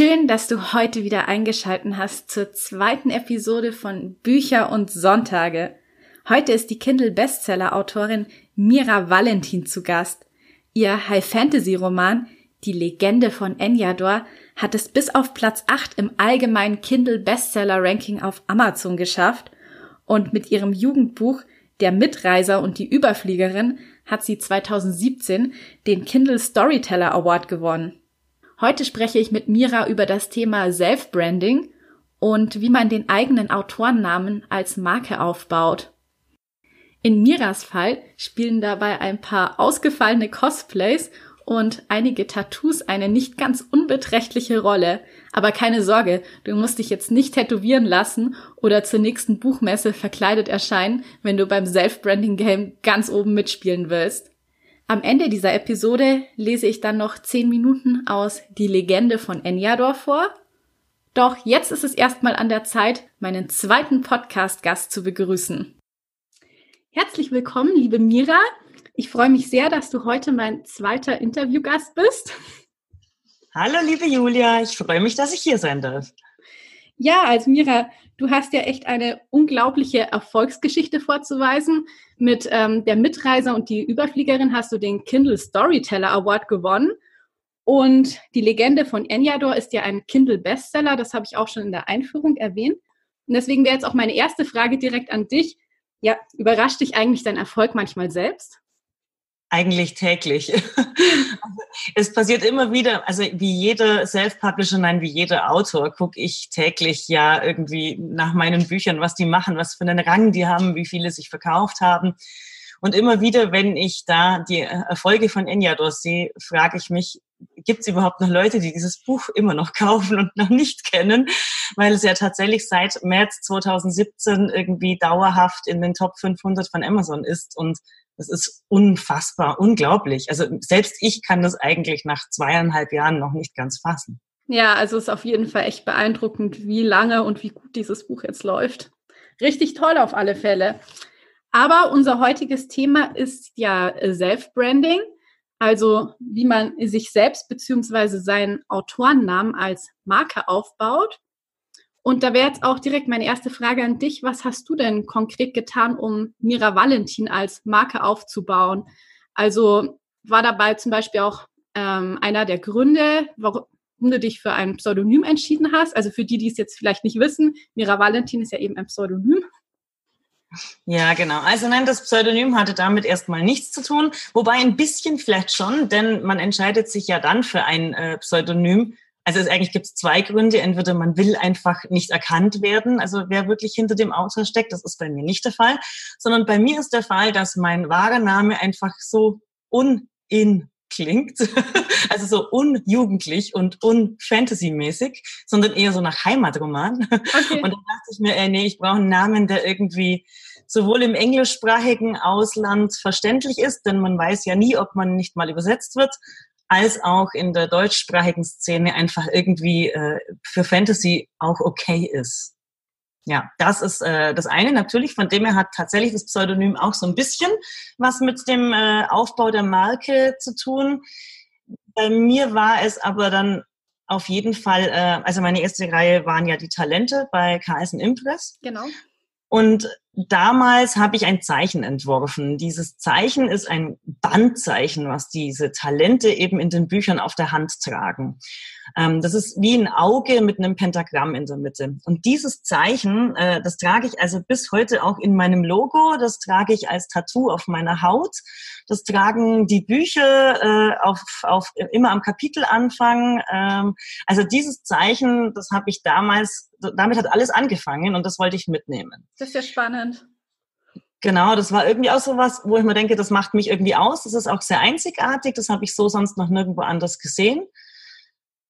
Schön, dass du heute wieder eingeschalten hast zur zweiten Episode von Bücher und Sonntage. Heute ist die Kindle Bestseller Autorin Mira Valentin zu Gast. Ihr High Fantasy Roman Die Legende von Enyador hat es bis auf Platz 8 im allgemeinen Kindle Bestseller Ranking auf Amazon geschafft und mit ihrem Jugendbuch Der Mitreiser und die Überfliegerin hat sie 2017 den Kindle Storyteller Award gewonnen. Heute spreche ich mit Mira über das Thema Self-Branding und wie man den eigenen Autorennamen als Marke aufbaut. In Miras Fall spielen dabei ein paar ausgefallene Cosplays und einige Tattoos eine nicht ganz unbeträchtliche Rolle. Aber keine Sorge, du musst dich jetzt nicht tätowieren lassen oder zur nächsten Buchmesse verkleidet erscheinen, wenn du beim Self-Branding-Game ganz oben mitspielen willst. Am Ende dieser Episode lese ich dann noch zehn Minuten aus Die Legende von Enyador vor. Doch jetzt ist es erstmal an der Zeit, meinen zweiten Podcast-Gast zu begrüßen. Herzlich willkommen, liebe Mira. Ich freue mich sehr, dass du heute mein zweiter Interviewgast bist. Hallo, liebe Julia. Ich freue mich, dass ich hier sein darf. Ja, also Mira, du hast ja echt eine unglaubliche Erfolgsgeschichte vorzuweisen. Mit ähm, der Mitreiser und die Überfliegerin hast du den Kindle Storyteller Award gewonnen. Und die Legende von Enyador ist ja ein Kindle Bestseller. Das habe ich auch schon in der Einführung erwähnt. Und deswegen wäre jetzt auch meine erste Frage direkt an dich. Ja, überrascht dich eigentlich dein Erfolg manchmal selbst? Eigentlich täglich. es passiert immer wieder, also wie jeder Self-Publisher, nein, wie jeder Autor, gucke ich täglich ja irgendwie nach meinen Büchern, was die machen, was für einen Rang die haben, wie viele sich verkauft haben. Und immer wieder, wenn ich da die Erfolge von Enyador sehe, frage ich mich, gibt es überhaupt noch Leute, die dieses Buch immer noch kaufen und noch nicht kennen, weil es ja tatsächlich seit März 2017 irgendwie dauerhaft in den Top 500 von Amazon ist und das ist unfassbar, unglaublich. Also selbst ich kann das eigentlich nach zweieinhalb Jahren noch nicht ganz fassen. Ja, also es ist auf jeden Fall echt beeindruckend, wie lange und wie gut dieses Buch jetzt läuft. Richtig toll auf alle Fälle. Aber unser heutiges Thema ist ja Self-Branding, also wie man sich selbst beziehungsweise seinen Autorennamen als Marke aufbaut. Und da wäre jetzt auch direkt meine erste Frage an dich. Was hast du denn konkret getan, um Mira Valentin als Marke aufzubauen? Also war dabei zum Beispiel auch ähm, einer der Gründe, warum du dich für ein Pseudonym entschieden hast. Also für die, die es jetzt vielleicht nicht wissen, Mira Valentin ist ja eben ein Pseudonym. Ja, genau. Also nein, das Pseudonym hatte damit erstmal nichts zu tun, wobei ein bisschen vielleicht schon, denn man entscheidet sich ja dann für ein äh, Pseudonym, also es, eigentlich gibt es zwei Gründe. Entweder man will einfach nicht erkannt werden, also wer wirklich hinter dem Autor steckt, das ist bei mir nicht der Fall, sondern bei mir ist der Fall, dass mein wahrer Name einfach so unin klingt, also so unjugendlich und unfantasymäßig, sondern eher so nach Heimatroman. Okay. Und dann dachte ich mir, ey, nee, ich brauche einen Namen, der irgendwie sowohl im englischsprachigen Ausland verständlich ist, denn man weiß ja nie, ob man nicht mal übersetzt wird, als auch in der deutschsprachigen Szene einfach irgendwie äh, für Fantasy auch okay ist. Ja, das ist äh, das eine. Natürlich, von dem her hat tatsächlich das Pseudonym auch so ein bisschen was mit dem äh, Aufbau der Marke zu tun. Bei mir war es aber dann auf jeden Fall, äh, also meine erste Reihe waren ja die Talente bei KS Impress. Genau. Und damals habe ich ein Zeichen entworfen. Dieses Zeichen ist ein Bandzeichen, was diese Talente eben in den Büchern auf der Hand tragen. Ähm, das ist wie ein Auge mit einem Pentagramm in der Mitte. Und dieses Zeichen, äh, das trage ich also bis heute auch in meinem Logo, das trage ich als Tattoo auf meiner Haut. Das tragen die Bücher äh, auf, auf immer am Kapitelanfang. Ähm, also dieses Zeichen, das habe ich damals, damit hat alles angefangen und das wollte ich mitnehmen. Das ist ja spannend. Genau, das war irgendwie auch so was, wo ich mir denke, das macht mich irgendwie aus. Das ist auch sehr einzigartig. Das habe ich so sonst noch nirgendwo anders gesehen.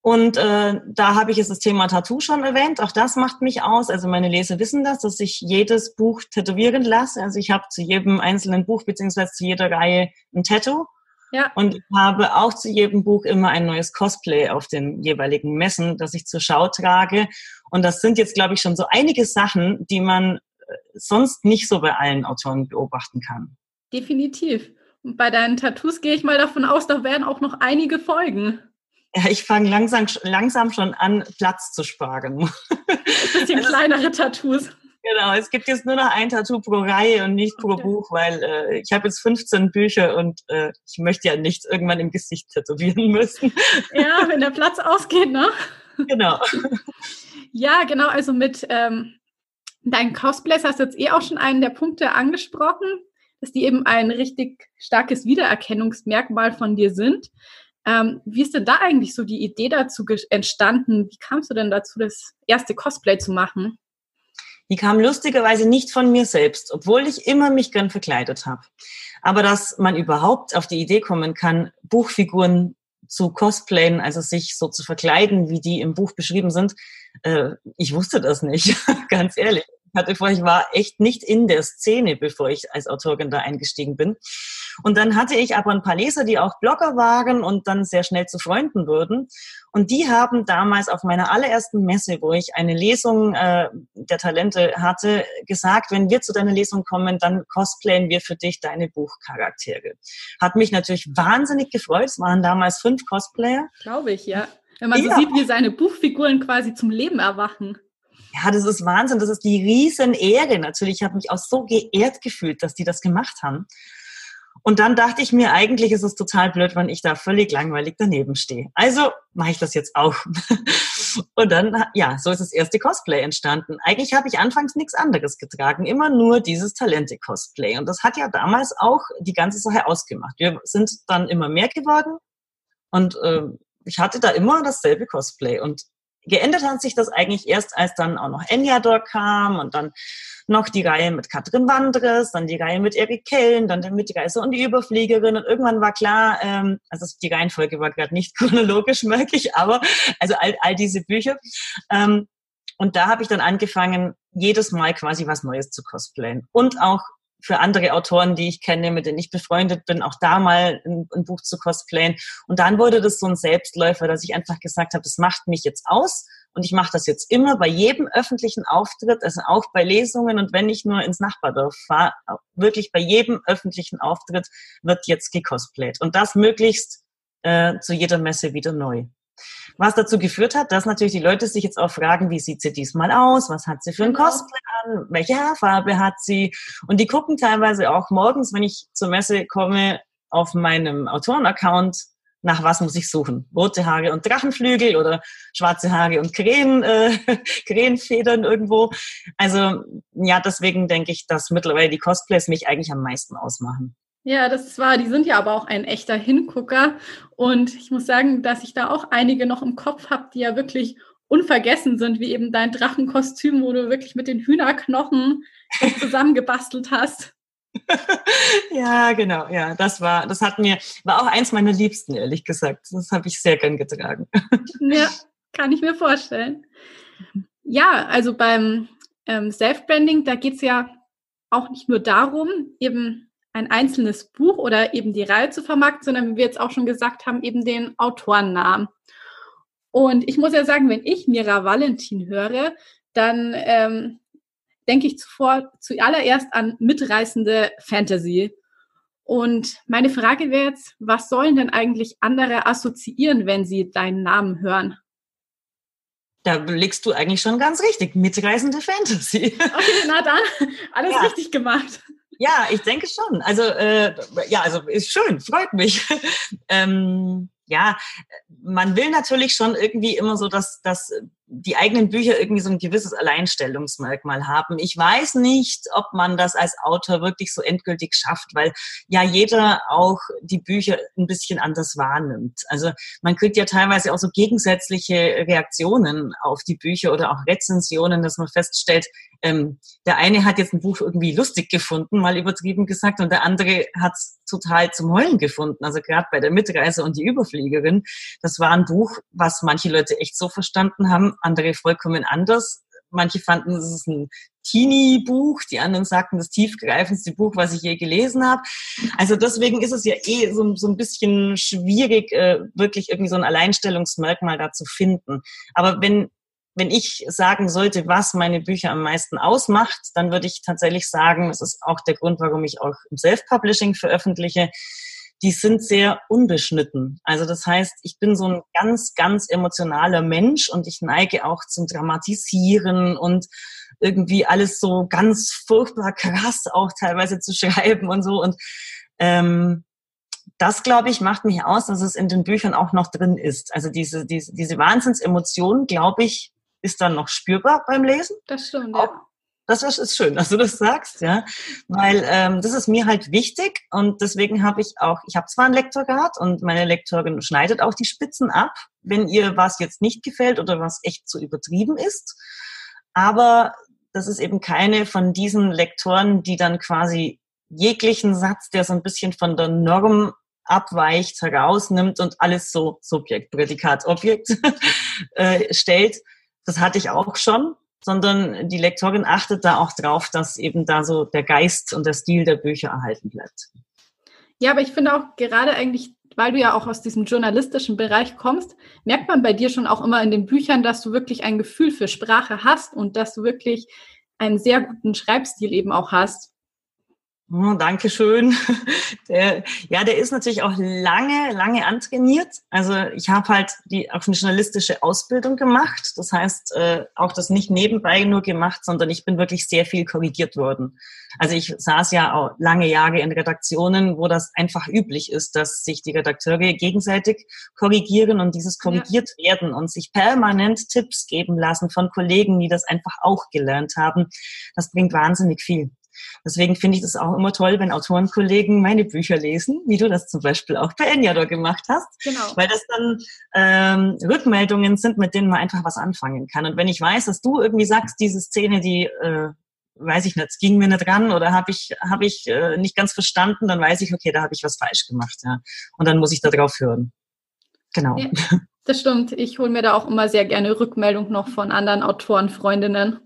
Und äh, da habe ich jetzt das Thema Tattoo schon erwähnt. Auch das macht mich aus. Also meine Leser wissen das, dass ich jedes Buch tätowieren lasse. Also ich habe zu jedem einzelnen Buch beziehungsweise zu jeder Reihe ein Tattoo. Ja. Und ich habe auch zu jedem Buch immer ein neues Cosplay auf den jeweiligen Messen, das ich zur Schau trage. Und das sind jetzt, glaube ich, schon so einige Sachen, die man sonst nicht so bei allen Autoren beobachten kann. Definitiv. Und bei deinen Tattoos gehe ich mal davon aus, da werden auch noch einige folgen. Ja, ich fange langsam, langsam schon an, Platz zu sparen. Ein bisschen also, kleinere Tattoos. Genau, es gibt jetzt nur noch ein Tattoo pro Reihe und nicht pro okay. Buch, weil äh, ich habe jetzt 15 Bücher und äh, ich möchte ja nicht irgendwann im Gesicht tätowieren müssen. Ja, wenn der Platz ausgeht, ne? Genau. Ja, genau, also mit ähm, deinen Cosplays hast jetzt eh auch schon einen der Punkte angesprochen, dass die eben ein richtig starkes Wiedererkennungsmerkmal von dir sind. Ähm, wie ist denn da eigentlich so die Idee dazu entstanden? Wie kamst du denn dazu, das erste Cosplay zu machen? Die kam lustigerweise nicht von mir selbst, obwohl ich immer mich gern verkleidet habe. Aber dass man überhaupt auf die Idee kommen kann, Buchfiguren zu cosplayen, also sich so zu verkleiden, wie die im Buch beschrieben sind, äh, ich wusste das nicht, ganz ehrlich hatte vor, ich war echt nicht in der Szene, bevor ich als Autorin da eingestiegen bin. Und dann hatte ich aber ein paar Leser, die auch Blogger waren und dann sehr schnell zu Freunden wurden. Und die haben damals auf meiner allerersten Messe, wo ich eine Lesung äh, der Talente hatte, gesagt, wenn wir zu deiner Lesung kommen, dann cosplayen wir für dich deine Buchcharaktere. Hat mich natürlich wahnsinnig gefreut. Es waren damals fünf Cosplayer. Glaube ich, ja. Wenn man ja. so sieht, wie seine Buchfiguren quasi zum Leben erwachen. Ja, das ist Wahnsinn. Das ist die Riesenehre natürlich. Ich habe mich auch so geehrt gefühlt, dass die das gemacht haben. Und dann dachte ich mir, eigentlich ist es total blöd, wenn ich da völlig langweilig daneben stehe. Also mache ich das jetzt auch. Und dann, ja, so ist das erste Cosplay entstanden. Eigentlich habe ich anfangs nichts anderes getragen, immer nur dieses Talente-Cosplay. Und das hat ja damals auch die ganze Sache ausgemacht. Wir sind dann immer mehr geworden und äh, ich hatte da immer dasselbe Cosplay. Und Geändert hat sich das eigentlich erst, als dann auch noch Enyador kam und dann noch die Reihe mit Katrin Wandres, dann die Reihe mit Erik Kellen, dann mit die Reise und die Überfliegerin und irgendwann war klar, ähm, also die Reihenfolge war gerade nicht chronologisch möglich, aber also all, all diese Bücher. Ähm, und da habe ich dann angefangen, jedes Mal quasi was Neues zu cosplayen und auch für andere Autoren, die ich kenne, mit denen ich befreundet bin, auch da mal ein, ein, Buch zu cosplayen. Und dann wurde das so ein Selbstläufer, dass ich einfach gesagt habe, das macht mich jetzt aus und ich mache das jetzt immer bei jedem öffentlichen Auftritt, also auch bei Lesungen und wenn ich nur ins Nachbardorf fahre, wirklich bei jedem öffentlichen Auftritt wird jetzt gecosplayt. Und das möglichst äh, zu jeder Messe wieder neu. Was dazu geführt hat, dass natürlich die Leute sich jetzt auch fragen, wie sieht sie diesmal aus? Was hat sie für ein genau. Cosplay an? Welche Haarfarbe hat sie? Und die gucken teilweise auch morgens, wenn ich zur Messe komme, auf meinem Autorenaccount, nach was muss ich suchen? Rote Haare und Drachenflügel oder schwarze Haare und Krähen, äh, Krähenfedern irgendwo. Also ja, deswegen denke ich, dass mittlerweile die Cosplays mich eigentlich am meisten ausmachen. Ja, das ist wahr. Die sind ja aber auch ein echter Hingucker. Und ich muss sagen, dass ich da auch einige noch im Kopf habe, die ja wirklich unvergessen sind, wie eben dein Drachenkostüm, wo du wirklich mit den Hühnerknochen zusammengebastelt hast. ja, genau. Ja, das war, das hat mir, war auch eins meiner Liebsten, ehrlich gesagt. Das habe ich sehr gern getragen. ja, kann ich mir vorstellen. Ja, also beim ähm, Self-Branding, da geht es ja auch nicht nur darum, eben ein einzelnes Buch oder eben die Reihe zu vermarkten, sondern wie wir jetzt auch schon gesagt haben, eben den Autorennamen. Und ich muss ja sagen, wenn ich Mira Valentin höre, dann ähm, denke ich zuvor zuallererst an mitreißende Fantasy. Und meine Frage wäre jetzt, was sollen denn eigentlich andere assoziieren, wenn sie deinen Namen hören? Da legst du eigentlich schon ganz richtig. Mitreißende Fantasy. Okay, na dann, alles ja. richtig gemacht. Ja, ich denke schon. Also äh, ja, also ist schön, freut mich. ähm, ja, man will natürlich schon irgendwie immer so das, das die eigenen Bücher irgendwie so ein gewisses Alleinstellungsmerkmal haben. Ich weiß nicht, ob man das als Autor wirklich so endgültig schafft, weil ja jeder auch die Bücher ein bisschen anders wahrnimmt. Also man kriegt ja teilweise auch so gegensätzliche Reaktionen auf die Bücher oder auch Rezensionen, dass man feststellt, ähm, der eine hat jetzt ein Buch irgendwie lustig gefunden, mal übertrieben gesagt, und der andere hat es total zum Heulen gefunden. Also gerade bei der Mitreise und die Überfliegerin, das war ein Buch, was manche Leute echt so verstanden haben, andere vollkommen anders. Manche fanden, es ist ein Teenie-Buch, die anderen sagten, das tiefgreifendste Buch, was ich je gelesen habe. Also deswegen ist es ja eh so, so ein bisschen schwierig, äh, wirklich irgendwie so ein Alleinstellungsmerkmal da zu finden. Aber wenn wenn ich sagen sollte, was meine Bücher am meisten ausmacht, dann würde ich tatsächlich sagen, das ist auch der Grund, warum ich auch im Self-Publishing veröffentliche, die sind sehr unbeschnitten. Also das heißt, ich bin so ein ganz, ganz emotionaler Mensch und ich neige auch zum Dramatisieren und irgendwie alles so ganz furchtbar krass auch teilweise zu schreiben und so. Und ähm, das, glaube ich, macht mich aus, dass es in den Büchern auch noch drin ist. Also diese, diese, diese Wahnsinnsemotion, glaube ich, ist dann noch spürbar beim Lesen. Das stimmt, ja. Das ist schön, dass du das sagst, ja, weil ähm, das ist mir halt wichtig und deswegen habe ich auch, ich habe zwar ein Lektorat und meine Lektorin schneidet auch die Spitzen ab, wenn ihr was jetzt nicht gefällt oder was echt zu übertrieben ist, aber das ist eben keine von diesen Lektoren, die dann quasi jeglichen Satz, der so ein bisschen von der Norm abweicht, herausnimmt und alles so Subjekt, Prädikat, Objekt äh, stellt, das hatte ich auch schon, sondern die Lektorin achtet da auch drauf, dass eben da so der Geist und der Stil der Bücher erhalten bleibt. Ja, aber ich finde auch gerade eigentlich, weil du ja auch aus diesem journalistischen Bereich kommst, merkt man bei dir schon auch immer in den Büchern, dass du wirklich ein Gefühl für Sprache hast und dass du wirklich einen sehr guten Schreibstil eben auch hast. Oh, Dankeschön. Der, ja, der ist natürlich auch lange, lange antrainiert. Also ich habe halt die auch eine journalistische Ausbildung gemacht. Das heißt, äh, auch das nicht nebenbei nur gemacht, sondern ich bin wirklich sehr viel korrigiert worden. Also ich saß ja auch lange Jahre in Redaktionen, wo das einfach üblich ist, dass sich die Redakteure gegenseitig korrigieren und dieses korrigiert ja. werden und sich permanent Tipps geben lassen von Kollegen, die das einfach auch gelernt haben. Das bringt wahnsinnig viel. Deswegen finde ich das auch immer toll, wenn Autorenkollegen meine Bücher lesen, wie du das zum Beispiel auch bei Enyador gemacht hast. Genau. Weil das dann ähm, Rückmeldungen sind, mit denen man einfach was anfangen kann. Und wenn ich weiß, dass du irgendwie sagst, diese Szene, die äh, weiß ich nicht, ging mir nicht ran oder habe ich, hab ich äh, nicht ganz verstanden, dann weiß ich, okay, da habe ich was falsch gemacht. Ja. Und dann muss ich da drauf hören. Genau. Ja, das stimmt. Ich hole mir da auch immer sehr gerne Rückmeldung noch von anderen Autoren, Freundinnen.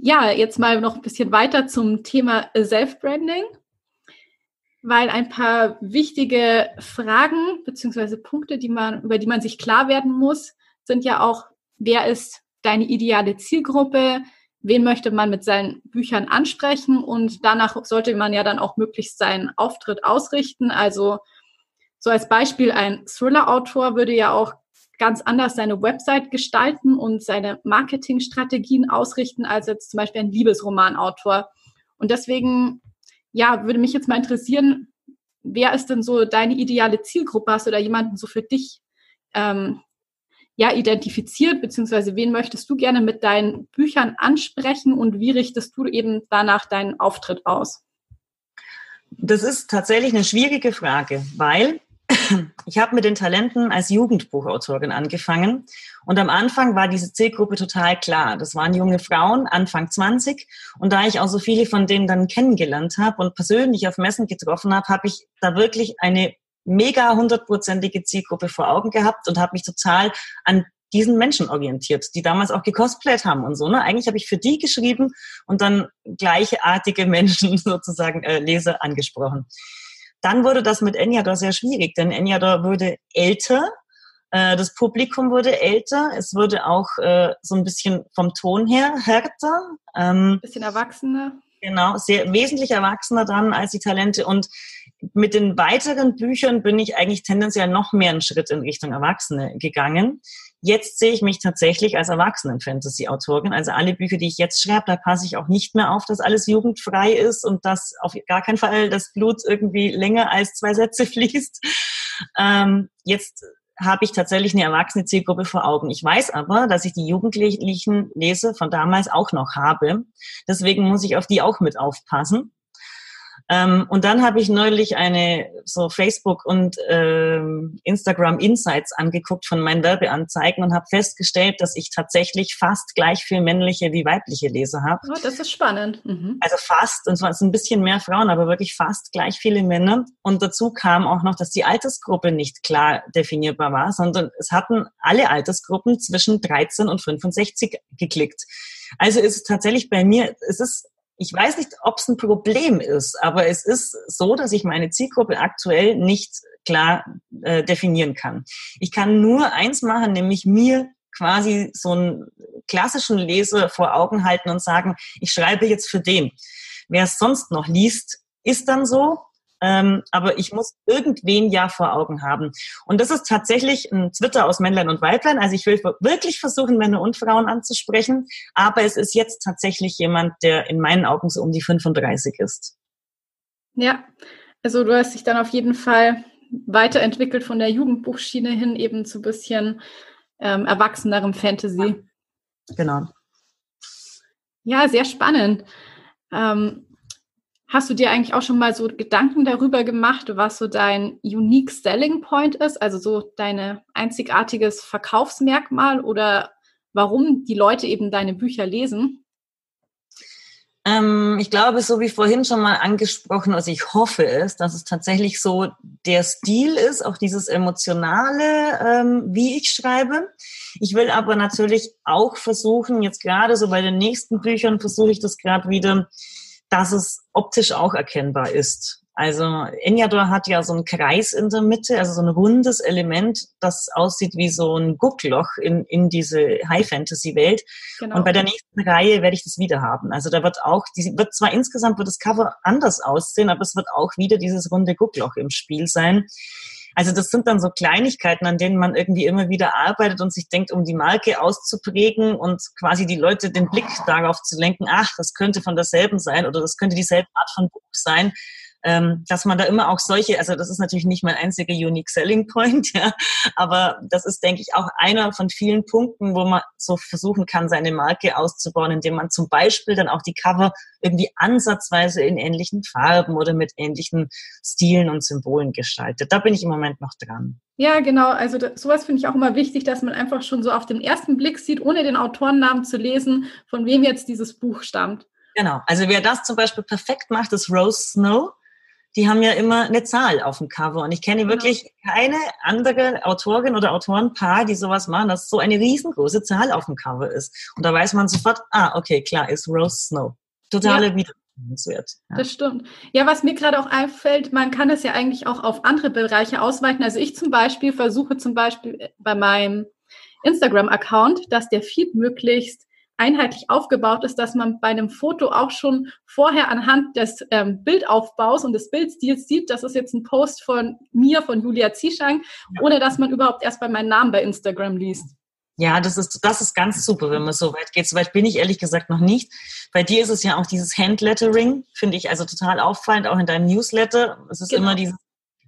Ja, jetzt mal noch ein bisschen weiter zum Thema Self-Branding, weil ein paar wichtige Fragen beziehungsweise Punkte, die man, über die man sich klar werden muss, sind ja auch, wer ist deine ideale Zielgruppe? Wen möchte man mit seinen Büchern ansprechen? Und danach sollte man ja dann auch möglichst seinen Auftritt ausrichten. Also so als Beispiel ein Thriller-Autor würde ja auch ganz anders seine Website gestalten und seine Marketingstrategien ausrichten als jetzt zum Beispiel ein Liebesromanautor. Und deswegen, ja, würde mich jetzt mal interessieren, wer ist denn so deine ideale Zielgruppe? Hast du da jemanden so für dich ähm, ja, identifiziert, beziehungsweise wen möchtest du gerne mit deinen Büchern ansprechen und wie richtest du eben danach deinen Auftritt aus? Das ist tatsächlich eine schwierige Frage, weil ich habe mit den Talenten als Jugendbuchautorin angefangen und am Anfang war diese Zielgruppe total klar. Das waren junge Frauen, Anfang 20 und da ich auch so viele von denen dann kennengelernt habe und persönlich auf Messen getroffen habe, habe ich da wirklich eine mega hundertprozentige Zielgruppe vor Augen gehabt und habe mich total an diesen Menschen orientiert, die damals auch gecosplayt haben und so. Ne? Eigentlich habe ich für die geschrieben und dann gleichartige Menschen sozusagen äh, Leser angesprochen. Dann wurde das mit Enyador sehr schwierig, denn Enyador wurde älter, äh, das Publikum wurde älter, es wurde auch äh, so ein bisschen vom Ton her härter. Ähm, bisschen erwachsener. Genau, sehr wesentlich erwachsener dann als die Talente. Und mit den weiteren Büchern bin ich eigentlich tendenziell noch mehr einen Schritt in Richtung Erwachsene gegangen. Jetzt sehe ich mich tatsächlich als Erwachsenen-Fantasy-Autorin. Also alle Bücher, die ich jetzt schreibe, da passe ich auch nicht mehr auf, dass alles jugendfrei ist und dass auf gar keinen Fall das Blut irgendwie länger als zwei Sätze fließt. Ähm, jetzt habe ich tatsächlich eine erwachsene Zielgruppe vor Augen. Ich weiß aber, dass ich die Jugendlichen lese von damals auch noch habe. Deswegen muss ich auf die auch mit aufpassen. Ähm, und dann habe ich neulich eine so Facebook und ähm, Instagram Insights angeguckt von meinen Werbeanzeigen und habe festgestellt, dass ich tatsächlich fast gleich viel männliche wie weibliche Leser habe. Oh, das ist spannend. Mhm. Also fast, und zwar sind ein bisschen mehr Frauen, aber wirklich fast gleich viele Männer. Und dazu kam auch noch, dass die Altersgruppe nicht klar definierbar war, sondern es hatten alle Altersgruppen zwischen 13 und 65 geklickt. Also ist es tatsächlich bei mir, es ist ich weiß nicht, ob es ein Problem ist, aber es ist so, dass ich meine Zielgruppe aktuell nicht klar äh, definieren kann. Ich kann nur eins machen, nämlich mir quasi so einen klassischen Leser vor Augen halten und sagen, ich schreibe jetzt für den. Wer es sonst noch liest, ist dann so. Ähm, aber ich muss irgendwen ja vor Augen haben. Und das ist tatsächlich ein Twitter aus Männlein und Weiblein. Also ich will wirklich versuchen, Männer und Frauen anzusprechen. Aber es ist jetzt tatsächlich jemand, der in meinen Augen so um die 35 ist. Ja, also du hast dich dann auf jeden Fall weiterentwickelt von der Jugendbuchschiene hin eben zu bisschen ähm, erwachsenerem Fantasy. Genau. Ja, sehr spannend. Ähm, Hast du dir eigentlich auch schon mal so Gedanken darüber gemacht, was so dein Unique Selling Point ist, also so deine einzigartiges Verkaufsmerkmal oder warum die Leute eben deine Bücher lesen? Ähm, ich glaube, so wie vorhin schon mal angesprochen, also ich hoffe es, dass es tatsächlich so der Stil ist, auch dieses emotionale, ähm, wie ich schreibe. Ich will aber natürlich auch versuchen, jetzt gerade so bei den nächsten Büchern versuche ich das gerade wieder, dass es optisch auch erkennbar ist. Also Enyador hat ja so einen Kreis in der Mitte, also so ein rundes Element, das aussieht wie so ein Guckloch in, in diese High-Fantasy-Welt. Genau. Und bei der nächsten Reihe werde ich das wieder haben. Also da wird auch, die, wird zwar insgesamt wird das Cover anders aussehen, aber es wird auch wieder dieses runde Guckloch im Spiel sein. Also das sind dann so Kleinigkeiten, an denen man irgendwie immer wieder arbeitet und sich denkt, um die Marke auszuprägen und quasi die Leute den Blick darauf zu lenken, ach, das könnte von derselben sein oder das könnte dieselbe Art von Buch sein ähm, dass man da immer auch solche, also das ist natürlich nicht mein einziger Unique Selling Point, ja, aber das ist, denke ich, auch einer von vielen Punkten, wo man so versuchen kann, seine Marke auszubauen, indem man zum Beispiel dann auch die Cover irgendwie ansatzweise in ähnlichen Farben oder mit ähnlichen Stilen und Symbolen gestaltet. Da bin ich im Moment noch dran. Ja, genau. Also das, sowas finde ich auch immer wichtig, dass man einfach schon so auf den ersten Blick sieht, ohne den Autorennamen zu lesen, von wem jetzt dieses Buch stammt. Genau. Also wer das zum Beispiel perfekt macht, ist Rose Snow die haben ja immer eine Zahl auf dem Cover. Und ich kenne genau. wirklich keine andere Autorin oder Autorenpaar, die sowas machen, dass so eine riesengroße Zahl auf dem Cover ist. Und da weiß man sofort, ah, okay, klar, ist Rose Snow. Totale ja. Wiedererkennungswert. Ja. Das stimmt. Ja, was mir gerade auch einfällt, man kann es ja eigentlich auch auf andere Bereiche ausweiten. Also ich zum Beispiel versuche zum Beispiel bei meinem Instagram-Account, dass der Feed möglichst einheitlich aufgebaut ist, dass man bei einem Foto auch schon vorher anhand des ähm, Bildaufbaus und des Bildstils sieht, das ist jetzt ein Post von mir, von Julia Zieschang, ja. ohne dass man überhaupt erst bei meinen Namen bei Instagram liest. Ja, das ist, das ist ganz super, wenn man so weit geht. So weit bin ich ehrlich gesagt noch nicht. Bei dir ist es ja auch dieses Handlettering, finde ich also total auffallend, auch in deinem Newsletter. Es ist genau. immer dieses,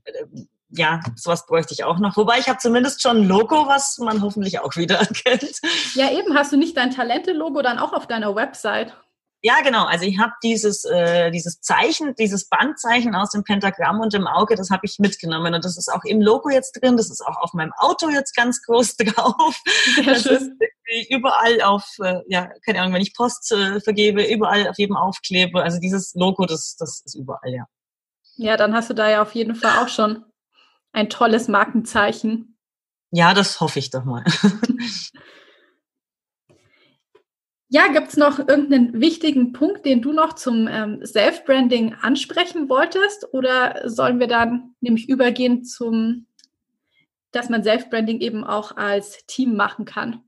äh, ja, sowas bräuchte ich auch noch. Wobei ich habe zumindest schon ein Logo, was man hoffentlich auch wieder erkennt. Ja, eben, hast du nicht dein Talente-Logo dann auch auf deiner Website? Ja, genau. Also ich habe dieses, äh, dieses Zeichen, dieses Bandzeichen aus dem Pentagramm und dem Auge, das habe ich mitgenommen. Und das ist auch im Logo jetzt drin. Das ist auch auf meinem Auto jetzt ganz groß drauf. Sehr das schön. ist überall auf, äh, ja, keine Ahnung, wenn ich Post äh, vergebe, überall auf jedem Aufkleber. Also dieses Logo, das, das ist überall, ja. Ja, dann hast du da ja auf jeden Fall auch schon ein tolles Markenzeichen. Ja, das hoffe ich doch mal. ja, gibt es noch irgendeinen wichtigen Punkt, den du noch zum ähm, Self-Branding ansprechen wolltest? Oder sollen wir dann nämlich übergehen zum, dass man Self-Branding eben auch als Team machen kann?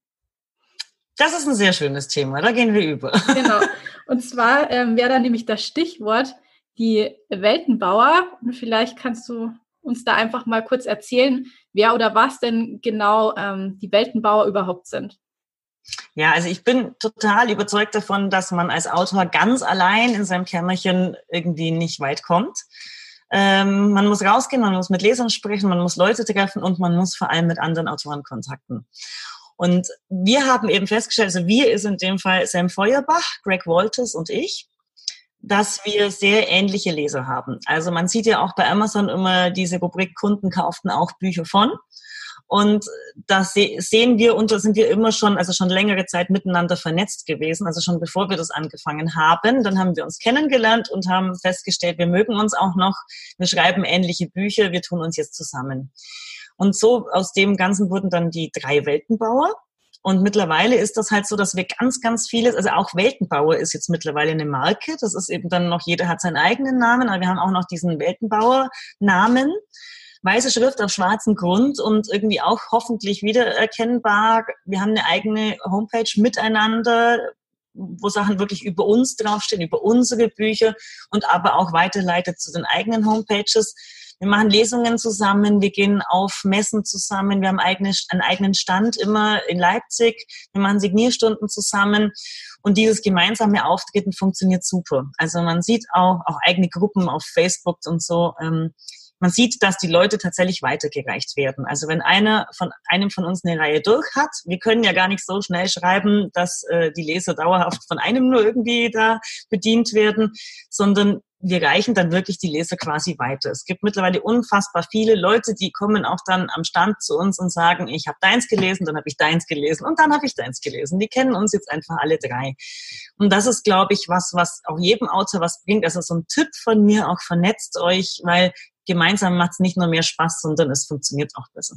Das ist ein sehr schönes Thema, da gehen wir über. Genau. Und zwar ähm, wäre dann nämlich das Stichwort die Weltenbauer. Und vielleicht kannst du uns da einfach mal kurz erzählen, wer oder was denn genau ähm, die Weltenbauer überhaupt sind? Ja, also ich bin total überzeugt davon, dass man als Autor ganz allein in seinem Kämmerchen irgendwie nicht weit kommt. Ähm, man muss rausgehen, man muss mit Lesern sprechen, man muss Leute treffen und man muss vor allem mit anderen Autoren kontakten. Und wir haben eben festgestellt, also wir ist in dem Fall Sam Feuerbach, Greg Walters und ich, dass wir sehr ähnliche Leser haben. Also man sieht ja auch bei Amazon immer diese Rubrik Kunden kauften auch Bücher von. Und das sehen wir und da sind wir immer schon, also schon längere Zeit miteinander vernetzt gewesen, also schon bevor wir das angefangen haben. Dann haben wir uns kennengelernt und haben festgestellt, wir mögen uns auch noch, wir schreiben ähnliche Bücher, wir tun uns jetzt zusammen. Und so aus dem Ganzen wurden dann die drei Weltenbauer. Und mittlerweile ist das halt so, dass wir ganz, ganz vieles, also auch Weltenbauer ist jetzt mittlerweile eine Marke. Das ist eben dann noch, jeder hat seinen eigenen Namen, aber wir haben auch noch diesen Weltenbauer-Namen weiße Schrift auf schwarzem Grund und irgendwie auch hoffentlich wiedererkennbar. Wir haben eine eigene Homepage miteinander, wo Sachen wirklich über uns draufstehen, über unsere Bücher und aber auch weiterleitet zu den eigenen Homepages. Wir machen Lesungen zusammen, wir gehen auf Messen zusammen, wir haben eigene, einen eigenen Stand immer in Leipzig, wir machen Signierstunden zusammen und dieses gemeinsame Auftreten funktioniert super. Also man sieht auch, auch eigene Gruppen auf Facebook und so. Ähm, man sieht, dass die Leute tatsächlich weitergereicht werden. Also wenn einer von einem von uns eine Reihe durch hat, wir können ja gar nicht so schnell schreiben, dass äh, die Leser dauerhaft von einem nur irgendwie da bedient werden, sondern wir reichen dann wirklich die Leser quasi weiter. Es gibt mittlerweile unfassbar viele Leute, die kommen auch dann am Stand zu uns und sagen, ich habe deins gelesen, dann habe ich deins gelesen und dann habe ich deins gelesen. Die kennen uns jetzt einfach alle drei. Und das ist, glaube ich, was, was auch jedem Autor was bringt. Also so ein Tipp von mir, auch vernetzt euch, weil gemeinsam macht es nicht nur mehr Spaß, sondern es funktioniert auch besser.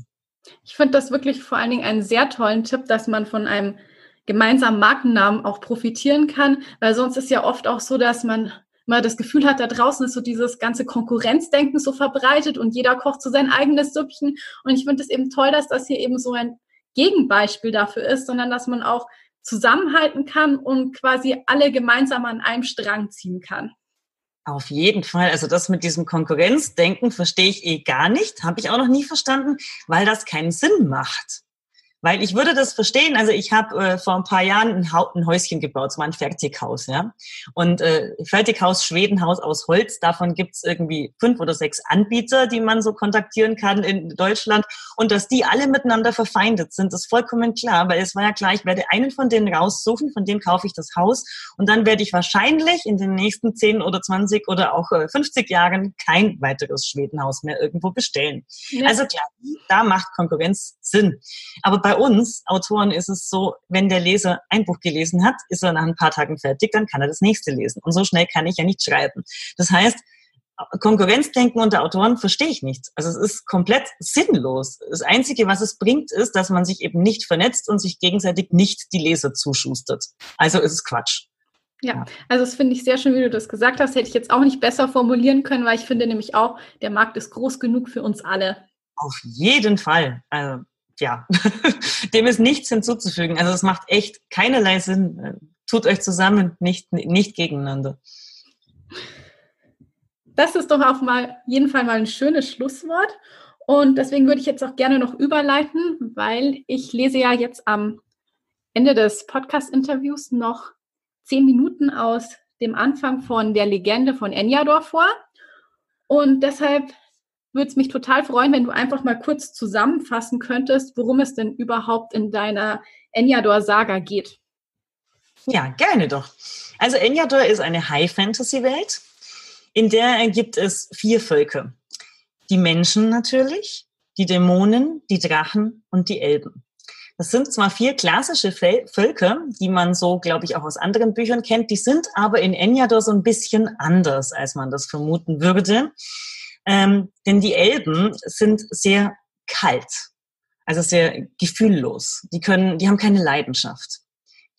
Ich finde das wirklich vor allen Dingen einen sehr tollen Tipp, dass man von einem gemeinsamen Markennamen auch profitieren kann, weil sonst ist ja oft auch so, dass man mal das Gefühl hat, da draußen ist so dieses ganze Konkurrenzdenken so verbreitet und jeder kocht so sein eigenes Süppchen. Und ich finde es eben toll, dass das hier eben so ein Gegenbeispiel dafür ist, sondern dass man auch zusammenhalten kann und quasi alle gemeinsam an einem Strang ziehen kann. Auf jeden Fall. Also das mit diesem Konkurrenzdenken verstehe ich eh gar nicht, habe ich auch noch nie verstanden, weil das keinen Sinn macht. Weil ich würde das verstehen, also ich habe äh, vor ein paar Jahren ein, ha ein Häuschen gebaut, so ein Fertighaus, ja. Und äh, Fertighaus, Schwedenhaus aus Holz, davon gibt's irgendwie fünf oder sechs Anbieter, die man so kontaktieren kann in Deutschland. Und dass die alle miteinander verfeindet sind, ist vollkommen klar, weil es war ja klar, ich werde einen von denen raussuchen, von dem kaufe ich das Haus. Und dann werde ich wahrscheinlich in den nächsten zehn oder zwanzig oder auch äh, 50 Jahren kein weiteres Schwedenhaus mehr irgendwo bestellen. Ja. Also klar, da macht Konkurrenz Sinn. Aber bei uns Autoren ist es so, wenn der Leser ein Buch gelesen hat, ist er nach ein paar Tagen fertig, dann kann er das nächste lesen. Und so schnell kann ich ja nicht schreiben. Das heißt, Konkurrenzdenken unter Autoren verstehe ich nicht. Also es ist komplett sinnlos. Das Einzige, was es bringt, ist, dass man sich eben nicht vernetzt und sich gegenseitig nicht die Leser zuschustert. Also ist es Quatsch. Ja, also das finde ich sehr schön, wie du das gesagt hast. Hätte ich jetzt auch nicht besser formulieren können, weil ich finde nämlich auch, der Markt ist groß genug für uns alle. Auf jeden Fall. Also ja, dem ist nichts hinzuzufügen. Also es macht echt keinerlei Sinn. Tut euch zusammen, nicht, nicht gegeneinander. Das ist doch auf jeden Fall mal ein schönes Schlusswort. Und deswegen würde ich jetzt auch gerne noch überleiten, weil ich lese ja jetzt am Ende des Podcast-Interviews noch zehn Minuten aus dem Anfang von der Legende von Enyador vor. Und deshalb würde es mich total freuen, wenn du einfach mal kurz zusammenfassen könntest, worum es denn überhaupt in deiner Enyador-Saga geht. Ja, gerne doch. Also Enyador ist eine High-Fantasy-Welt, in der gibt es vier Völker. Die Menschen natürlich, die Dämonen, die Drachen und die Elben. Das sind zwar vier klassische Völker, die man so, glaube ich, auch aus anderen Büchern kennt, die sind aber in Enyador so ein bisschen anders, als man das vermuten würde. Ähm, denn die Elben sind sehr kalt, also sehr gefühllos. Die können, die haben keine Leidenschaft.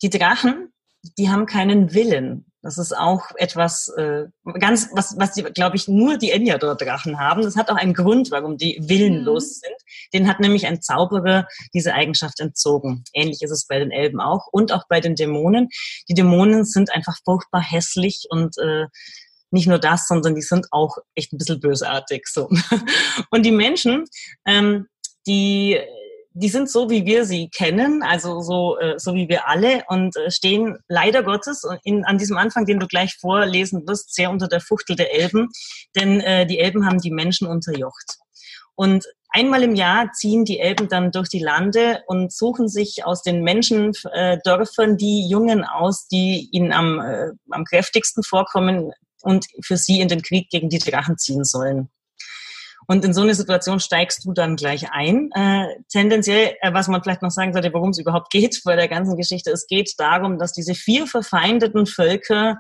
Die Drachen, die haben keinen Willen. Das ist auch etwas äh, ganz, was, was die, glaube ich, nur die Enyador-Drachen haben. Das hat auch einen Grund, warum die willenlos mhm. sind. Den hat nämlich ein Zauberer diese Eigenschaft entzogen. Ähnlich ist es bei den Elben auch und auch bei den Dämonen. Die Dämonen sind einfach furchtbar hässlich und äh, nicht nur das, sondern die sind auch echt ein bisschen bösartig. So. Und die Menschen, ähm, die die sind so, wie wir sie kennen, also so, äh, so wie wir alle und äh, stehen leider Gottes in, an diesem Anfang, den du gleich vorlesen wirst, sehr unter der Fuchtel der Elben, denn äh, die Elben haben die Menschen unterjocht. Und einmal im Jahr ziehen die Elben dann durch die Lande und suchen sich aus den Menschendörfern äh, die Jungen aus, die ihnen am, äh, am kräftigsten vorkommen und für sie in den Krieg gegen die Drachen ziehen sollen. Und in so eine Situation steigst du dann gleich ein. Äh, tendenziell, äh, was man vielleicht noch sagen sollte, worum es überhaupt geht bei der ganzen Geschichte, es geht darum, dass diese vier verfeindeten Völker,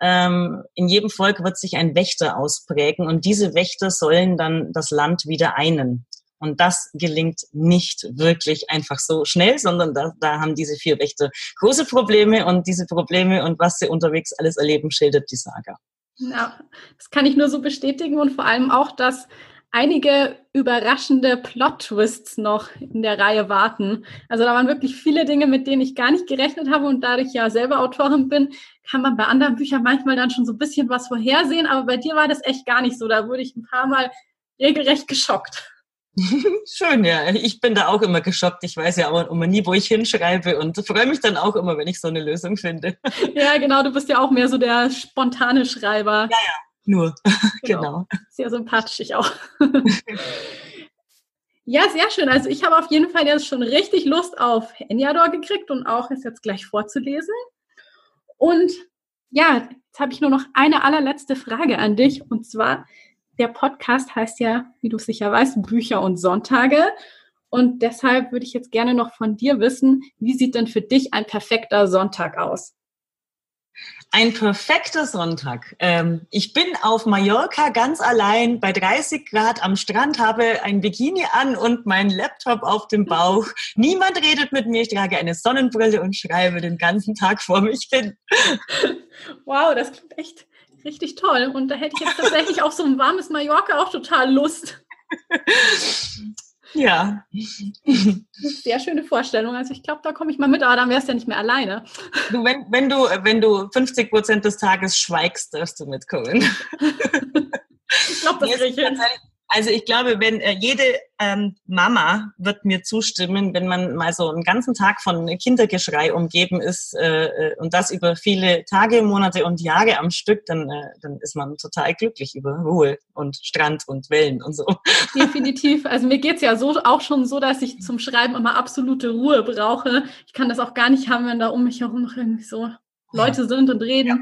ähm, in jedem Volk wird sich ein Wächter ausprägen und diese Wächter sollen dann das Land wieder einen. Und das gelingt nicht wirklich einfach so schnell, sondern da, da haben diese vier Wächter große Probleme und diese Probleme und was sie unterwegs alles erleben, schildert die Saga. Ja, das kann ich nur so bestätigen und vor allem auch, dass einige überraschende Plot-Twists noch in der Reihe warten. Also da waren wirklich viele Dinge, mit denen ich gar nicht gerechnet habe und da ich ja selber Autorin bin, kann man bei anderen Büchern manchmal dann schon so ein bisschen was vorhersehen, aber bei dir war das echt gar nicht so. Da wurde ich ein paar Mal regelrecht geschockt. Schön, ja. Ich bin da auch immer geschockt. Ich weiß ja auch immer nie, wo ich hinschreibe und freue mich dann auch immer, wenn ich so eine Lösung finde. Ja, genau. Du bist ja auch mehr so der spontane Schreiber. Ja, ja. Nur. Genau. genau. Sehr sympathisch ich auch. ja, sehr schön. Also ich habe auf jeden Fall jetzt schon richtig Lust auf Enyador gekriegt und auch es jetzt gleich vorzulesen. Und ja, jetzt habe ich nur noch eine allerletzte Frage an dich. Und zwar, der Podcast heißt ja, wie du sicher weißt, Bücher und Sonntage. Und deshalb würde ich jetzt gerne noch von dir wissen, wie sieht denn für dich ein perfekter Sonntag aus? Ein perfekter Sonntag. Ähm, ich bin auf Mallorca ganz allein bei 30 Grad am Strand, habe ein Bikini an und mein Laptop auf dem Bauch. Niemand redet mit mir. Ich trage eine Sonnenbrille und schreibe den ganzen Tag vor mich hin. Wow, das klingt echt richtig toll. Und da hätte ich jetzt tatsächlich auf so ein warmes Mallorca auch total Lust. Ja. Sehr schöne Vorstellung. Also ich glaube, da komme ich mal mit, aber dann wärst du ja nicht mehr alleine. Du, wenn, wenn, du, wenn du 50 Prozent des Tages schweigst, darfst du mitkommen. ich glaube, das kriege ich hin. Also ich glaube, wenn äh, jede ähm, Mama wird mir zustimmen, wenn man mal so einen ganzen Tag von Kindergeschrei umgeben ist äh, äh, und das über viele Tage, Monate und Jahre am Stück, dann, äh, dann ist man total glücklich über Ruhe und Strand und Wellen und so. Definitiv. Also mir geht's ja so auch schon so, dass ich zum Schreiben immer absolute Ruhe brauche. Ich kann das auch gar nicht haben, wenn da um mich herum noch irgendwie so Leute sind und reden. Ja.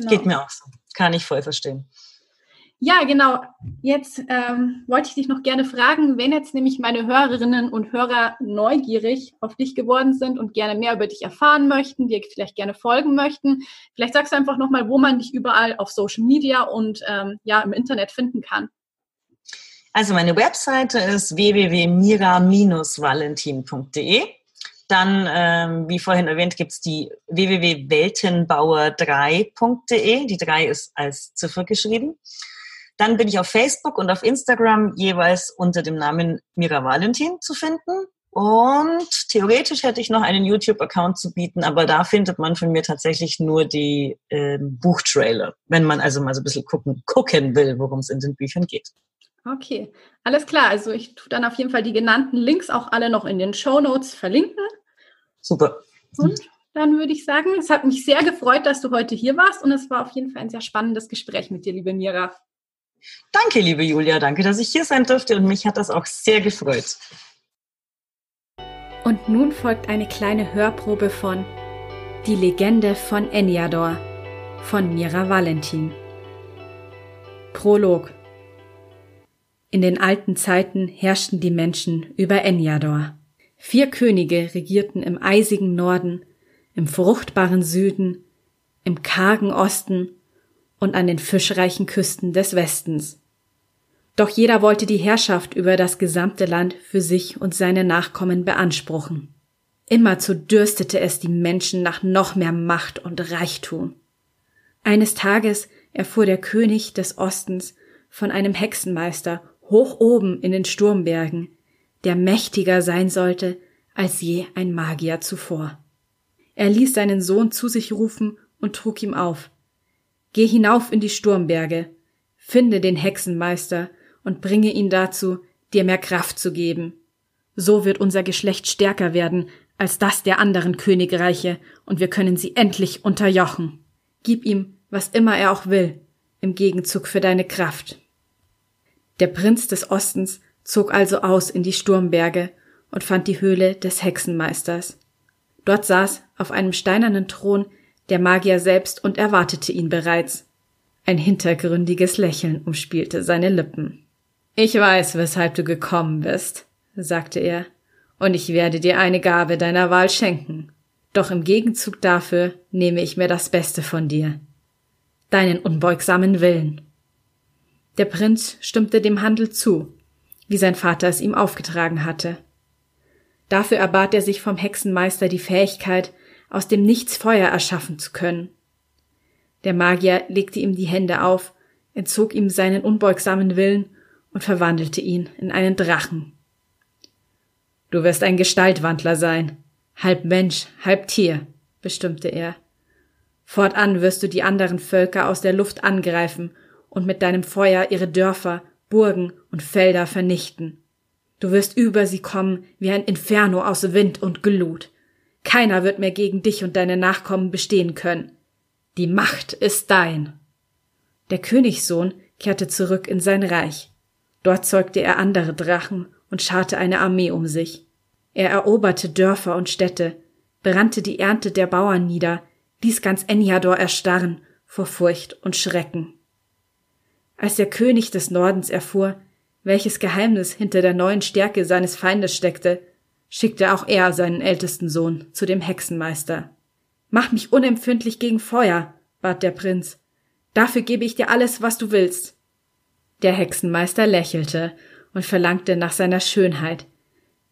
Genau. Geht mir auch so. Kann ich voll verstehen. Ja, genau. Jetzt ähm, wollte ich dich noch gerne fragen, wenn jetzt nämlich meine Hörerinnen und Hörer neugierig auf dich geworden sind und gerne mehr über dich erfahren möchten, dir vielleicht gerne folgen möchten, vielleicht sagst du einfach nochmal, wo man dich überall auf Social Media und ähm, ja im Internet finden kann. Also meine Webseite ist www.mira-valentin.de. Dann, ähm, wie vorhin erwähnt, gibt's die www.weltenbauer3.de. Die 3 ist als Ziffer geschrieben. Dann bin ich auf Facebook und auf Instagram jeweils unter dem Namen Mira Valentin zu finden. Und theoretisch hätte ich noch einen YouTube-Account zu bieten, aber da findet man von mir tatsächlich nur die äh, Buchtrailer, wenn man also mal so ein bisschen gucken, gucken will, worum es in den Büchern geht. Okay, alles klar. Also ich tue dann auf jeden Fall die genannten Links auch alle noch in den Show Notes verlinken. Super. Und dann würde ich sagen, es hat mich sehr gefreut, dass du heute hier warst und es war auf jeden Fall ein sehr spannendes Gespräch mit dir, liebe Mira. Danke, liebe Julia, danke, dass ich hier sein durfte und mich hat das auch sehr gefreut. Und nun folgt eine kleine Hörprobe von Die Legende von Eniador von Mira Valentin. Prolog In den alten Zeiten herrschten die Menschen über Eniador. Vier Könige regierten im eisigen Norden, im fruchtbaren Süden, im kargen Osten und an den fischreichen Küsten des Westens. Doch jeder wollte die Herrschaft über das gesamte Land für sich und seine Nachkommen beanspruchen. Immerzu dürstete es die Menschen nach noch mehr Macht und Reichtum. Eines Tages erfuhr der König des Ostens von einem Hexenmeister hoch oben in den Sturmbergen, der mächtiger sein sollte als je ein Magier zuvor. Er ließ seinen Sohn zu sich rufen und trug ihm auf, Geh hinauf in die Sturmberge, finde den Hexenmeister und bringe ihn dazu, dir mehr Kraft zu geben. So wird unser Geschlecht stärker werden als das der anderen Königreiche, und wir können sie endlich unterjochen. Gib ihm, was immer er auch will, im Gegenzug für deine Kraft. Der Prinz des Ostens zog also aus in die Sturmberge und fand die Höhle des Hexenmeisters. Dort saß auf einem steinernen Thron der Magier selbst und erwartete ihn bereits. Ein hintergründiges Lächeln umspielte seine Lippen. Ich weiß, weshalb du gekommen bist, sagte er, und ich werde dir eine Gabe deiner Wahl schenken. Doch im Gegenzug dafür nehme ich mir das Beste von dir. Deinen unbeugsamen Willen. Der Prinz stimmte dem Handel zu, wie sein Vater es ihm aufgetragen hatte. Dafür erbat er sich vom Hexenmeister die Fähigkeit, aus dem Nichts Feuer erschaffen zu können. Der Magier legte ihm die Hände auf, entzog ihm seinen unbeugsamen Willen und verwandelte ihn in einen Drachen. Du wirst ein Gestaltwandler sein, halb Mensch, halb Tier, bestimmte er. Fortan wirst du die anderen Völker aus der Luft angreifen und mit deinem Feuer ihre Dörfer, Burgen und Felder vernichten. Du wirst über sie kommen wie ein Inferno aus Wind und Glut. Keiner wird mehr gegen dich und deine Nachkommen bestehen können. Die Macht ist dein. Der Königssohn kehrte zurück in sein Reich. Dort zeugte er andere Drachen und scharte eine Armee um sich. Er eroberte Dörfer und Städte, brannte die Ernte der Bauern nieder, ließ ganz Enjador erstarren vor Furcht und Schrecken. Als der König des Nordens erfuhr, welches Geheimnis hinter der neuen Stärke seines Feindes steckte, schickte auch er seinen ältesten Sohn zu dem Hexenmeister. Mach mich unempfindlich gegen Feuer, bat der Prinz. Dafür gebe ich dir alles, was du willst. Der Hexenmeister lächelte und verlangte nach seiner Schönheit,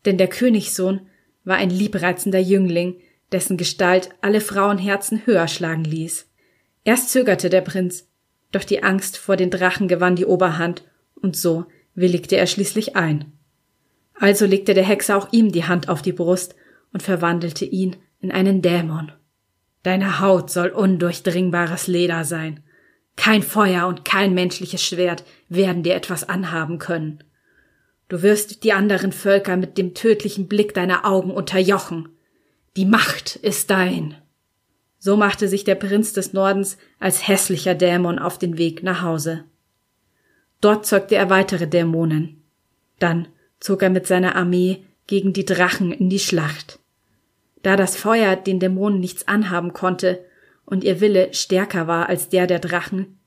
denn der Königssohn war ein liebreizender Jüngling, dessen Gestalt alle Frauenherzen höher schlagen ließ. Erst zögerte der Prinz, doch die Angst vor den Drachen gewann die Oberhand, und so willigte er schließlich ein. Also legte der Hexer auch ihm die Hand auf die Brust und verwandelte ihn in einen Dämon. Deine Haut soll undurchdringbares Leder sein. Kein Feuer und kein menschliches Schwert werden dir etwas anhaben können. Du wirst die anderen Völker mit dem tödlichen Blick deiner Augen unterjochen. Die Macht ist dein. So machte sich der Prinz des Nordens als hässlicher Dämon auf den Weg nach Hause. Dort zeugte er weitere Dämonen. Dann zog er mit seiner Armee gegen die Drachen in die Schlacht. Da das Feuer den Dämonen nichts anhaben konnte und ihr Wille stärker war als der der Drachen,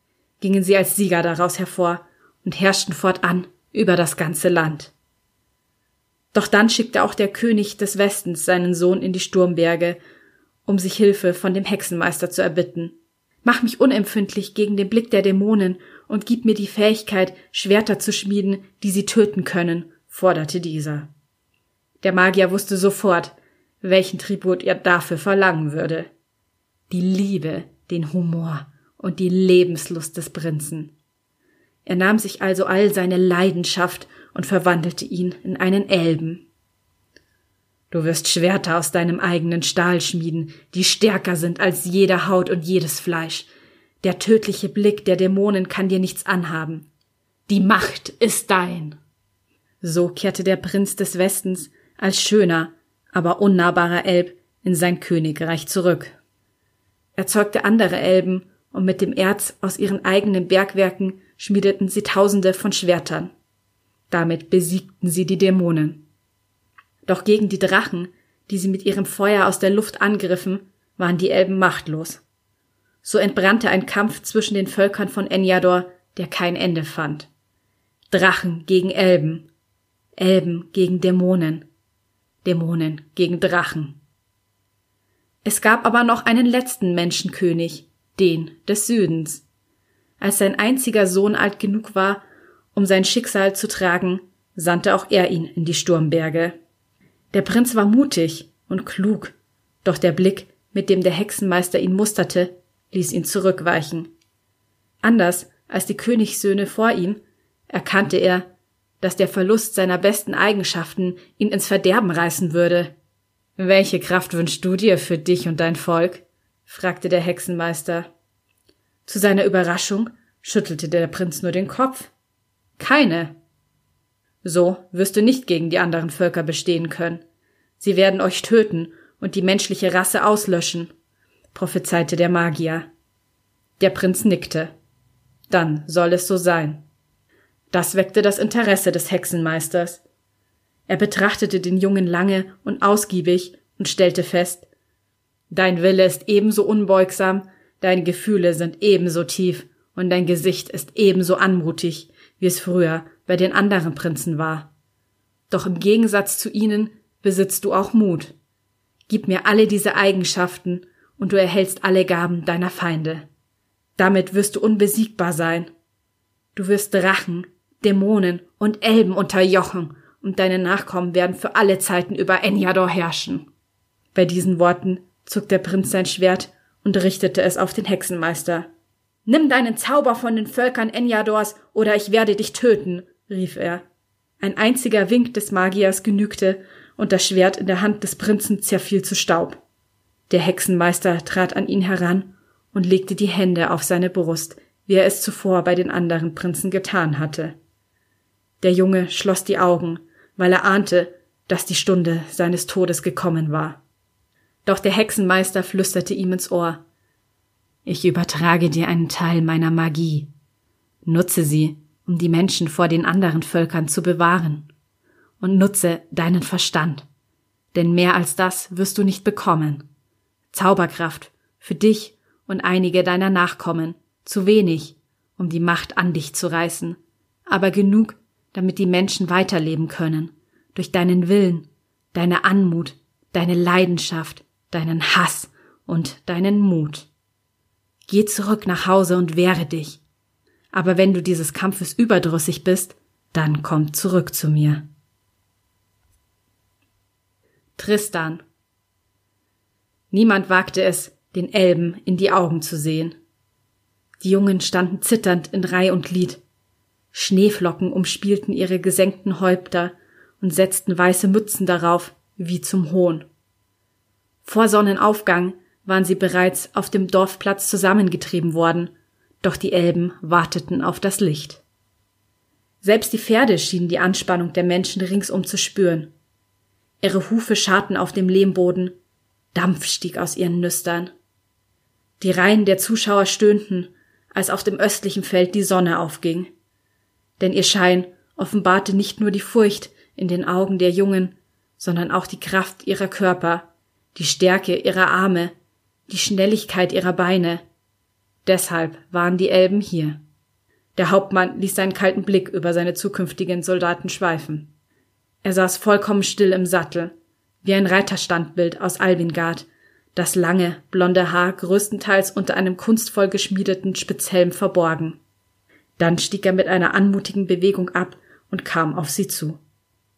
gingen sie als Sieger daraus hervor und herrschten fortan über das ganze Land. Doch dann schickte auch der König des Westens seinen Sohn in die Sturmberge, um sich Hilfe von dem Hexenmeister zu erbitten. Mach mich unempfindlich gegen den Blick der Dämonen und gib mir die Fähigkeit, Schwerter zu schmieden, die sie töten können, forderte dieser. Der Magier wusste sofort, welchen Tribut er dafür verlangen würde. Die Liebe, den Humor und die Lebenslust des Prinzen. Er nahm sich also all seine Leidenschaft und verwandelte ihn in einen Elben. Du wirst Schwerter aus deinem eigenen Stahl schmieden, die stärker sind als jede Haut und jedes Fleisch, der tödliche Blick der Dämonen kann dir nichts anhaben. Die Macht ist dein. So kehrte der Prinz des Westens als schöner, aber unnahbarer Elb in sein Königreich zurück. Er zeugte andere Elben, und mit dem Erz aus ihren eigenen Bergwerken schmiedeten sie Tausende von Schwertern. Damit besiegten sie die Dämonen. Doch gegen die Drachen, die sie mit ihrem Feuer aus der Luft angriffen, waren die Elben machtlos. So entbrannte ein Kampf zwischen den Völkern von Enjador, der kein Ende fand. Drachen gegen Elben, Elben gegen Dämonen, Dämonen gegen Drachen. Es gab aber noch einen letzten Menschenkönig, den des Südens. Als sein einziger Sohn alt genug war, um sein Schicksal zu tragen, sandte auch er ihn in die Sturmberge. Der Prinz war mutig und klug, doch der Blick, mit dem der Hexenmeister ihn musterte, ließ ihn zurückweichen. Anders als die Königssöhne vor ihm erkannte er, dass der Verlust seiner besten Eigenschaften ihn ins Verderben reißen würde. Welche Kraft wünschst du dir für dich und dein Volk? fragte der Hexenmeister. Zu seiner Überraschung schüttelte der Prinz nur den Kopf. Keine. So wirst du nicht gegen die anderen Völker bestehen können. Sie werden euch töten und die menschliche Rasse auslöschen, prophezeite der Magier. Der Prinz nickte. Dann soll es so sein. Das weckte das Interesse des Hexenmeisters. Er betrachtete den Jungen lange und ausgiebig und stellte fest, Dein Wille ist ebenso unbeugsam, deine Gefühle sind ebenso tief und dein Gesicht ist ebenso anmutig, wie es früher bei den anderen Prinzen war. Doch im Gegensatz zu ihnen besitzt du auch Mut. Gib mir alle diese Eigenschaften und du erhältst alle Gaben deiner Feinde. Damit wirst du unbesiegbar sein. Du wirst Drachen, Dämonen und Elben unterjochen und deine Nachkommen werden für alle Zeiten über Enyador herrschen. Bei diesen Worten zog der Prinz sein Schwert und richtete es auf den Hexenmeister. Nimm deinen Zauber von den Völkern Enyadors, oder ich werde dich töten, rief er. Ein einziger Wink des Magiers genügte, und das Schwert in der Hand des Prinzen zerfiel zu Staub. Der Hexenmeister trat an ihn heran und legte die Hände auf seine Brust, wie er es zuvor bei den anderen Prinzen getan hatte. Der Junge schloss die Augen, weil er ahnte, dass die Stunde seines Todes gekommen war. Doch der Hexenmeister flüsterte ihm ins Ohr Ich übertrage dir einen Teil meiner Magie. Nutze sie, um die Menschen vor den anderen Völkern zu bewahren. Und nutze deinen Verstand. Denn mehr als das wirst du nicht bekommen. Zauberkraft für dich und einige deiner Nachkommen. Zu wenig, um die Macht an dich zu reißen, aber genug, damit die Menschen weiterleben können. Durch deinen Willen, deine Anmut, deine Leidenschaft, deinen Hass und deinen Mut. Geh zurück nach Hause und wehre dich. Aber wenn du dieses Kampfes überdrüssig bist, dann komm zurück zu mir. Tristan. Niemand wagte es, den Elben in die Augen zu sehen. Die Jungen standen zitternd in Reih und Glied. Schneeflocken umspielten ihre gesenkten Häupter und setzten weiße Mützen darauf, wie zum Hohn. Vor Sonnenaufgang waren sie bereits auf dem Dorfplatz zusammengetrieben worden, doch die Elben warteten auf das Licht. Selbst die Pferde schienen die Anspannung der Menschen ringsum zu spüren. Ihre Hufe scharten auf dem Lehmboden, Dampf stieg aus ihren Nüstern. Die Reihen der Zuschauer stöhnten, als auf dem östlichen Feld die Sonne aufging. Denn ihr Schein offenbarte nicht nur die Furcht in den Augen der Jungen, sondern auch die Kraft ihrer Körper, die Stärke ihrer Arme, die Schnelligkeit ihrer Beine. Deshalb waren die Elben hier. Der Hauptmann ließ seinen kalten Blick über seine zukünftigen Soldaten schweifen. Er saß vollkommen still im Sattel, wie ein Reiterstandbild aus Albingard, das lange, blonde Haar größtenteils unter einem kunstvoll geschmiedeten Spitzhelm verborgen. Dann stieg er mit einer anmutigen Bewegung ab und kam auf sie zu.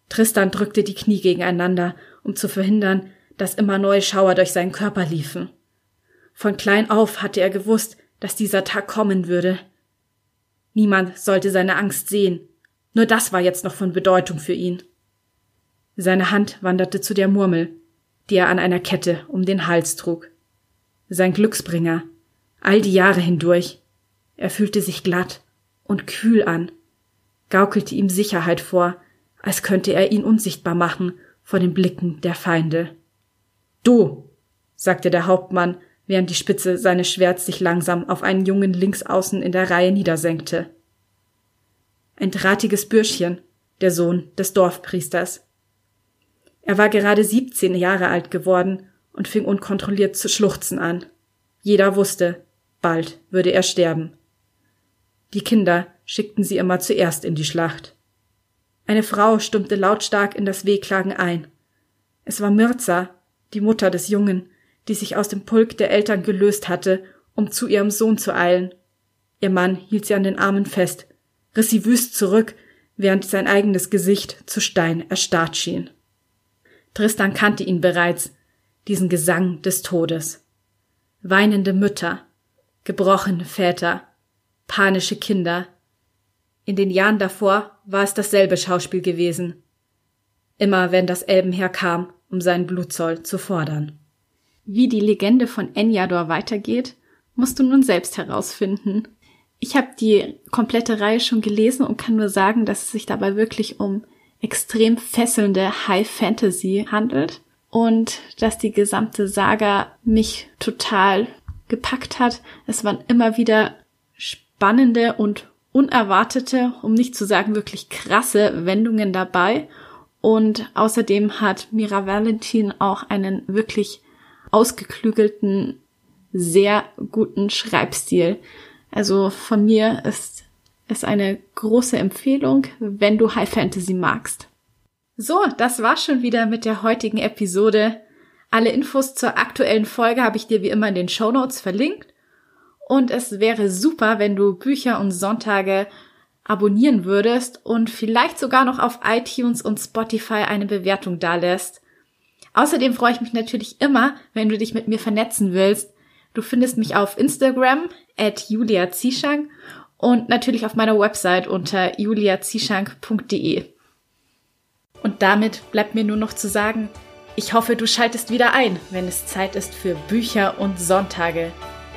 Tristan drückte die Knie gegeneinander, um zu verhindern, dass immer neue Schauer durch seinen Körper liefen. Von klein auf hatte er gewusst, dass dieser Tag kommen würde. Niemand sollte seine Angst sehen. Nur das war jetzt noch von Bedeutung für ihn. Seine Hand wanderte zu der Murmel, die er an einer Kette um den Hals trug. Sein Glücksbringer, all die Jahre hindurch. Er fühlte sich glatt und kühl an, gaukelte ihm Sicherheit vor, als könnte er ihn unsichtbar machen vor den Blicken der Feinde. Du, sagte der Hauptmann, während die Spitze seines Schwerts sich langsam auf einen Jungen links außen in der Reihe niedersenkte. Ein drahtiges Bürschchen, der Sohn des Dorfpriesters. Er war gerade siebzehn Jahre alt geworden und fing unkontrolliert zu schluchzen an. Jeder wusste, bald würde er sterben. Die Kinder schickten sie immer zuerst in die Schlacht. Eine Frau stummte lautstark in das Wehklagen ein. Es war Mirza, die Mutter des Jungen, die sich aus dem Pulk der Eltern gelöst hatte, um zu ihrem Sohn zu eilen. Ihr Mann hielt sie an den Armen fest, riss sie wüst zurück, während sein eigenes Gesicht zu Stein erstarrt schien. Tristan kannte ihn bereits, diesen Gesang des Todes. Weinende Mütter, gebrochene Väter, panische Kinder. In den Jahren davor war es dasselbe Schauspiel gewesen. Immer wenn das Elbenheer kam, um seinen Blutzoll zu fordern. Wie die Legende von Enyador weitergeht, musst du nun selbst herausfinden. Ich habe die komplette Reihe schon gelesen und kann nur sagen, dass es sich dabei wirklich um extrem fesselnde High Fantasy handelt und dass die gesamte Saga mich total gepackt hat. Es waren immer wieder spannende und unerwartete, um nicht zu sagen wirklich krasse Wendungen dabei. Und außerdem hat Mira Valentin auch einen wirklich ausgeklügelten, sehr guten Schreibstil. Also von mir ist es eine große Empfehlung, wenn du High Fantasy magst. So, das war schon wieder mit der heutigen Episode. Alle Infos zur aktuellen Folge habe ich dir wie immer in den Show Notes verlinkt. Und es wäre super, wenn du Bücher und Sonntage abonnieren würdest und vielleicht sogar noch auf iTunes und Spotify eine Bewertung dalässt. Außerdem freue ich mich natürlich immer, wenn du dich mit mir vernetzen willst. Du findest mich auf Instagram at Julia Zieschank und natürlich auf meiner Website unter juliazieschank.de. Und damit bleibt mir nur noch zu sagen, ich hoffe, du schaltest wieder ein, wenn es Zeit ist für Bücher und Sonntage.